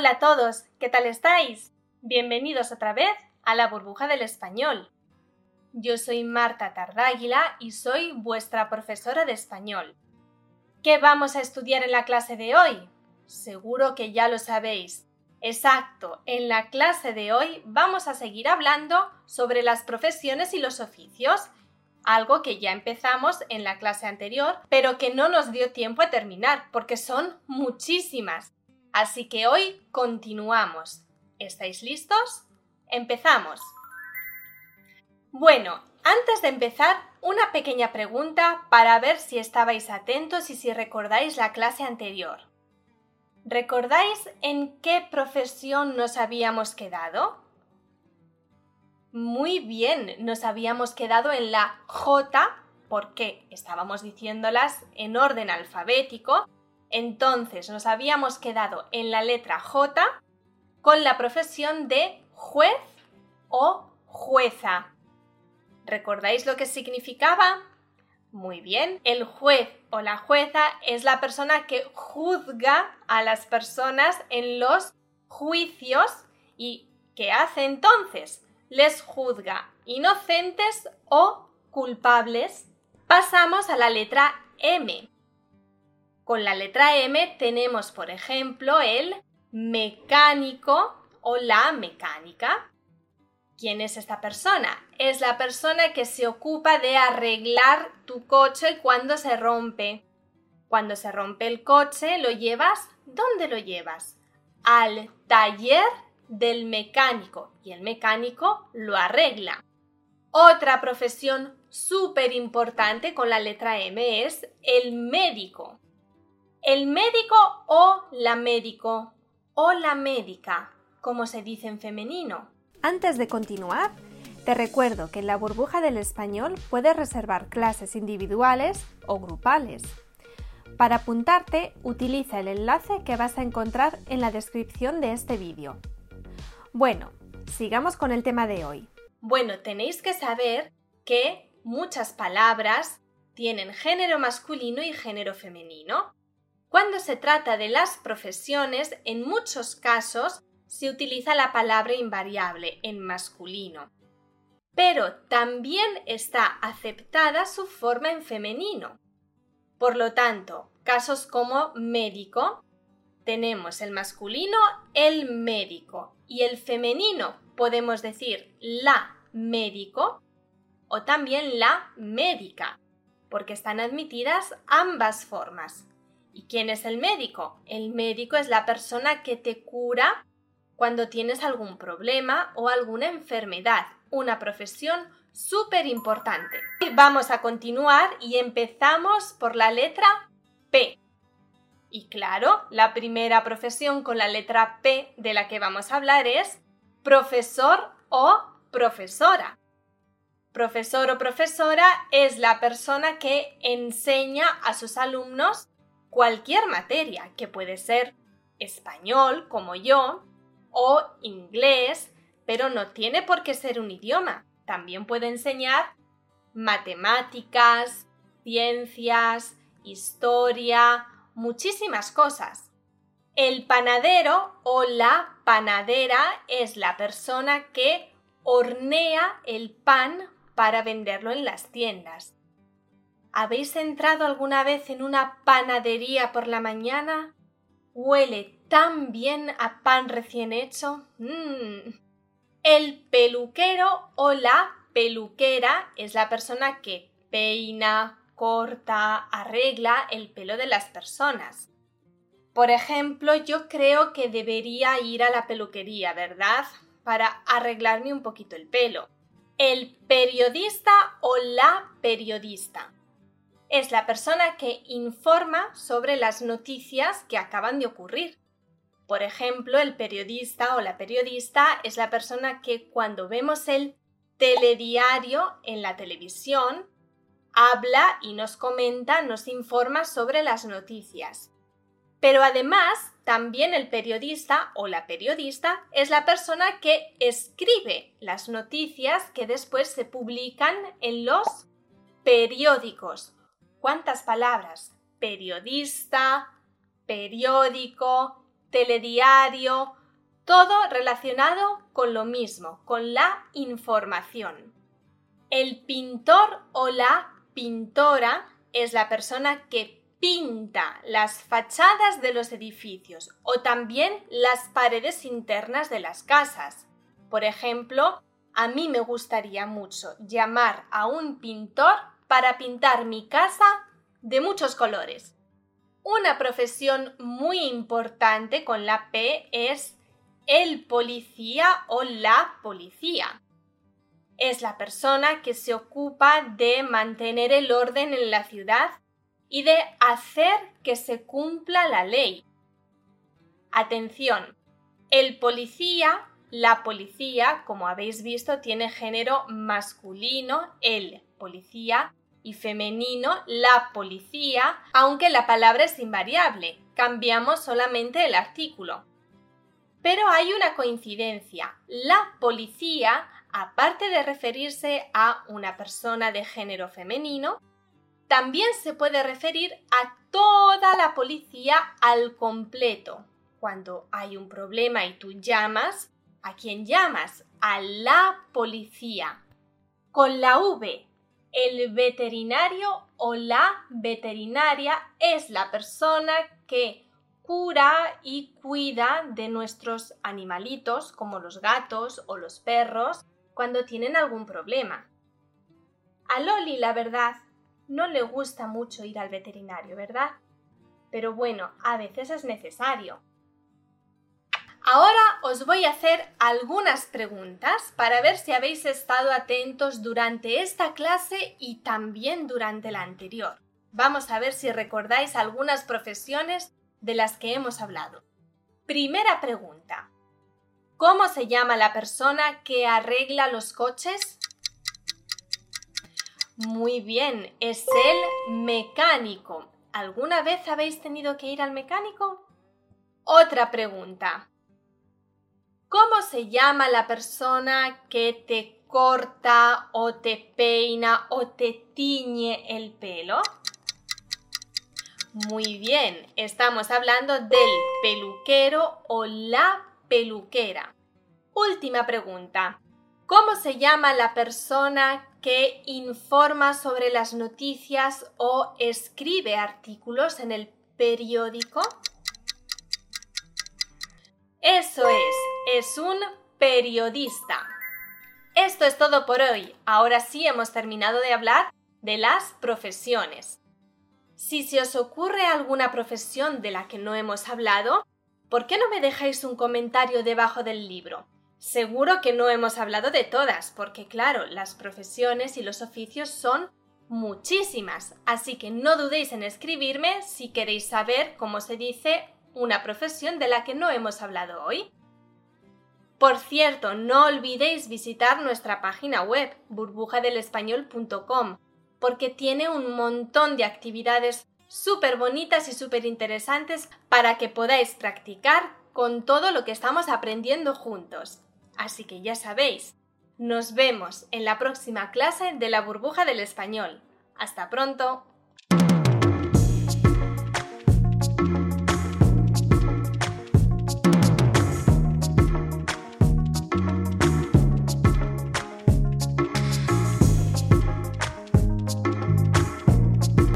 Hola a todos, ¿qué tal estáis? Bienvenidos otra vez a la burbuja del español. Yo soy Marta Tardáguila y soy vuestra profesora de español. ¿Qué vamos a estudiar en la clase de hoy? Seguro que ya lo sabéis. Exacto, en la clase de hoy vamos a seguir hablando sobre las profesiones y los oficios, algo que ya empezamos en la clase anterior, pero que no nos dio tiempo a terminar, porque son muchísimas. Así que hoy continuamos. ¿Estáis listos? Empezamos. Bueno, antes de empezar, una pequeña pregunta para ver si estabais atentos y si recordáis la clase anterior. ¿Recordáis en qué profesión nos habíamos quedado? Muy bien, nos habíamos quedado en la J porque estábamos diciéndolas en orden alfabético. Entonces nos habíamos quedado en la letra J con la profesión de juez o jueza. ¿Recordáis lo que significaba? Muy bien, el juez o la jueza es la persona que juzga a las personas en los juicios y ¿qué hace entonces? Les juzga inocentes o culpables. Pasamos a la letra M. Con la letra M tenemos, por ejemplo, el mecánico o la mecánica. ¿Quién es esta persona? Es la persona que se ocupa de arreglar tu coche cuando se rompe. Cuando se rompe el coche, ¿lo llevas? ¿Dónde lo llevas? Al taller del mecánico y el mecánico lo arregla. Otra profesión súper importante con la letra M es el médico. El médico o la médico o la médica, como se dice en femenino. Antes de continuar, te recuerdo que en la burbuja del español puedes reservar clases individuales o grupales. Para apuntarte, utiliza el enlace que vas a encontrar en la descripción de este vídeo. Bueno, sigamos con el tema de hoy. Bueno, tenéis que saber que muchas palabras tienen género masculino y género femenino. Cuando se trata de las profesiones, en muchos casos se utiliza la palabra invariable en masculino, pero también está aceptada su forma en femenino. Por lo tanto, casos como médico, tenemos el masculino el médico y el femenino podemos decir la médico o también la médica, porque están admitidas ambas formas. ¿Y quién es el médico? El médico es la persona que te cura cuando tienes algún problema o alguna enfermedad, una profesión súper importante. Vamos a continuar y empezamos por la letra P. Y claro, la primera profesión con la letra P de la que vamos a hablar es profesor o profesora. Profesor o profesora es la persona que enseña a sus alumnos cualquier materia, que puede ser español, como yo, o inglés, pero no tiene por qué ser un idioma. También puede enseñar matemáticas, ciencias, historia, muchísimas cosas. El panadero o la panadera es la persona que hornea el pan para venderlo en las tiendas. ¿Habéis entrado alguna vez en una panadería por la mañana? Huele tan bien a pan recién hecho. Mm. El peluquero o la peluquera es la persona que peina, corta, arregla el pelo de las personas. Por ejemplo, yo creo que debería ir a la peluquería, ¿verdad? Para arreglarme un poquito el pelo. El periodista o la periodista es la persona que informa sobre las noticias que acaban de ocurrir. Por ejemplo, el periodista o la periodista es la persona que cuando vemos el telediario en la televisión, habla y nos comenta, nos informa sobre las noticias. Pero además, también el periodista o la periodista es la persona que escribe las noticias que después se publican en los periódicos. ¿Cuántas palabras? Periodista, periódico, telediario, todo relacionado con lo mismo, con la información. El pintor o la pintora es la persona que pinta las fachadas de los edificios o también las paredes internas de las casas. Por ejemplo, a mí me gustaría mucho llamar a un pintor para pintar mi casa de muchos colores. Una profesión muy importante con la P es el policía o la policía. Es la persona que se ocupa de mantener el orden en la ciudad y de hacer que se cumpla la ley. Atención, el policía, la policía, como habéis visto, tiene género masculino, el policía, y femenino, la policía, aunque la palabra es invariable, cambiamos solamente el artículo. Pero hay una coincidencia. La policía, aparte de referirse a una persona de género femenino, también se puede referir a toda la policía al completo. Cuando hay un problema y tú llamas, ¿a quién llamas? A la policía. Con la V, el veterinario o la veterinaria es la persona que cura y cuida de nuestros animalitos como los gatos o los perros cuando tienen algún problema. A Loli, la verdad, no le gusta mucho ir al veterinario, ¿verdad? Pero bueno, a veces es necesario. Ahora os voy a hacer algunas preguntas para ver si habéis estado atentos durante esta clase y también durante la anterior. Vamos a ver si recordáis algunas profesiones de las que hemos hablado. Primera pregunta. ¿Cómo se llama la persona que arregla los coches? Muy bien, es el mecánico. ¿Alguna vez habéis tenido que ir al mecánico? Otra pregunta. ¿Cómo se llama la persona que te corta o te peina o te tiñe el pelo? Muy bien, estamos hablando del peluquero o la peluquera. Última pregunta. ¿Cómo se llama la persona que informa sobre las noticias o escribe artículos en el periódico? Eso es, es un periodista. Esto es todo por hoy. Ahora sí hemos terminado de hablar de las profesiones. Si se os ocurre alguna profesión de la que no hemos hablado, ¿por qué no me dejáis un comentario debajo del libro? Seguro que no hemos hablado de todas, porque claro, las profesiones y los oficios son muchísimas, así que no dudéis en escribirme si queréis saber cómo se dice una profesión de la que no hemos hablado hoy. Por cierto, no olvidéis visitar nuestra página web burbujadelespañol.com porque tiene un montón de actividades súper bonitas y súper interesantes para que podáis practicar con todo lo que estamos aprendiendo juntos. Así que ya sabéis, nos vemos en la próxima clase de la burbuja del español. Hasta pronto.